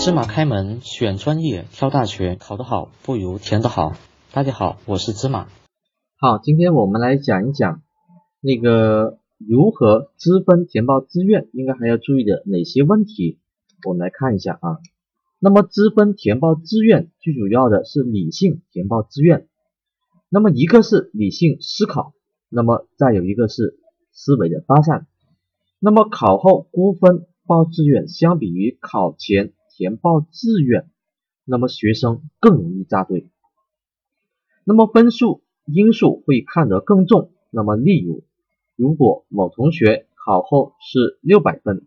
芝麻开门，选专业，挑大学，考得好不如填得好。大家好，我是芝麻。好，今天我们来讲一讲那个如何知分填报志愿，应该还要注意的哪些问题，我们来看一下啊。那么知分填报志愿最主要的是理性填报志愿，那么一个是理性思考，那么再有一个是思维的发散。那么考后估分报志愿，相比于考前填报志愿，那么学生更容易扎堆。那么分数因素会看得更重。那么例如，如果某同学考后是六百分，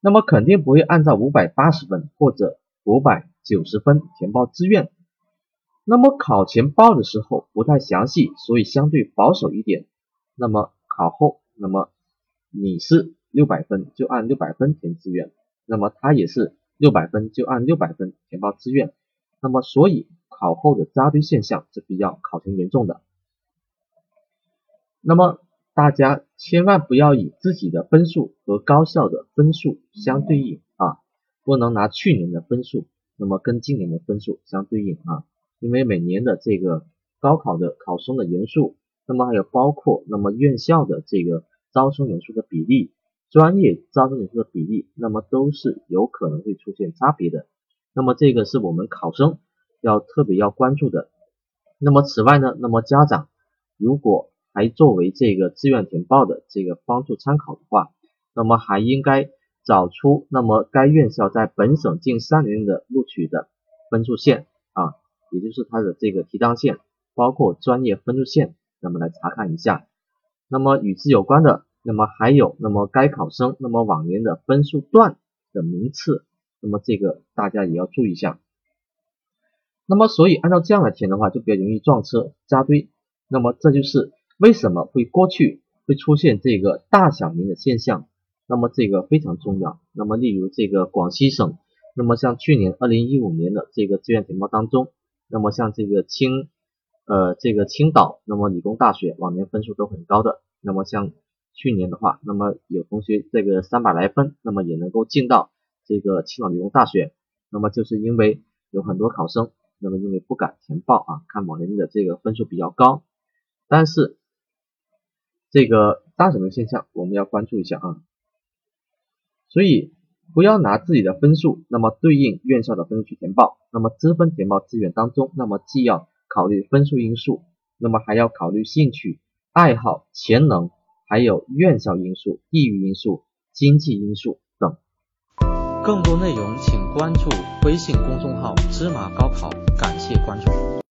那么肯定不会按照五百八十分或者五百九十分填报志愿。那么考前报的时候不太详细，所以相对保守一点。那么考后，那么你是六百分就按六百分填志愿，那么他也是六百分就按六百分填报志愿，那么所以考后的扎堆现象是比较考前严重的。那么大家千万不要以自己的分数和高校的分数相对应啊，不能拿去年的分数，那么跟今年的分数相对应啊，因为每年的这个高考的考生的人数，那么还有包括那么院校的这个。招生人数的比例，专业招生人数的比例，那么都是有可能会出现差别的。那么这个是我们考生要特别要关注的。那么此外呢，那么家长如果还作为这个志愿填报的这个帮助参考的话，那么还应该找出那么该院校在本省近三年的录取的分数线啊，也就是它的这个提档线，包括专业分数线，那么来查看一下。那么与之有关的，那么还有那么该考生那么往年的分数段的名次，那么这个大家也要注意一下。那么所以按照这样来填的话，就比较容易撞车扎堆。那么这就是为什么会过去会出现这个大小年的现象。那么这个非常重要。那么例如这个广西省，那么像去年二零一五年的这个志愿填报当中，那么像这个青。呃，这个青岛，那么理工大学往年分数都很高的，那么像去年的话，那么有同学这个三百来分，那么也能够进到这个青岛理工大学，那么就是因为有很多考生，那么因为不敢填报啊，看往年的这个分数比较高，但是这个大什么现象我们要关注一下啊，所以不要拿自己的分数，那么对应院校的分数去填报，那么支分填报志愿当中，那么既要考虑分数因素，那么还要考虑兴趣、爱好、潜能，还有院校因素、地域因素、经济因素等。更多内容请关注微信公众号“芝麻高考”，感谢关注。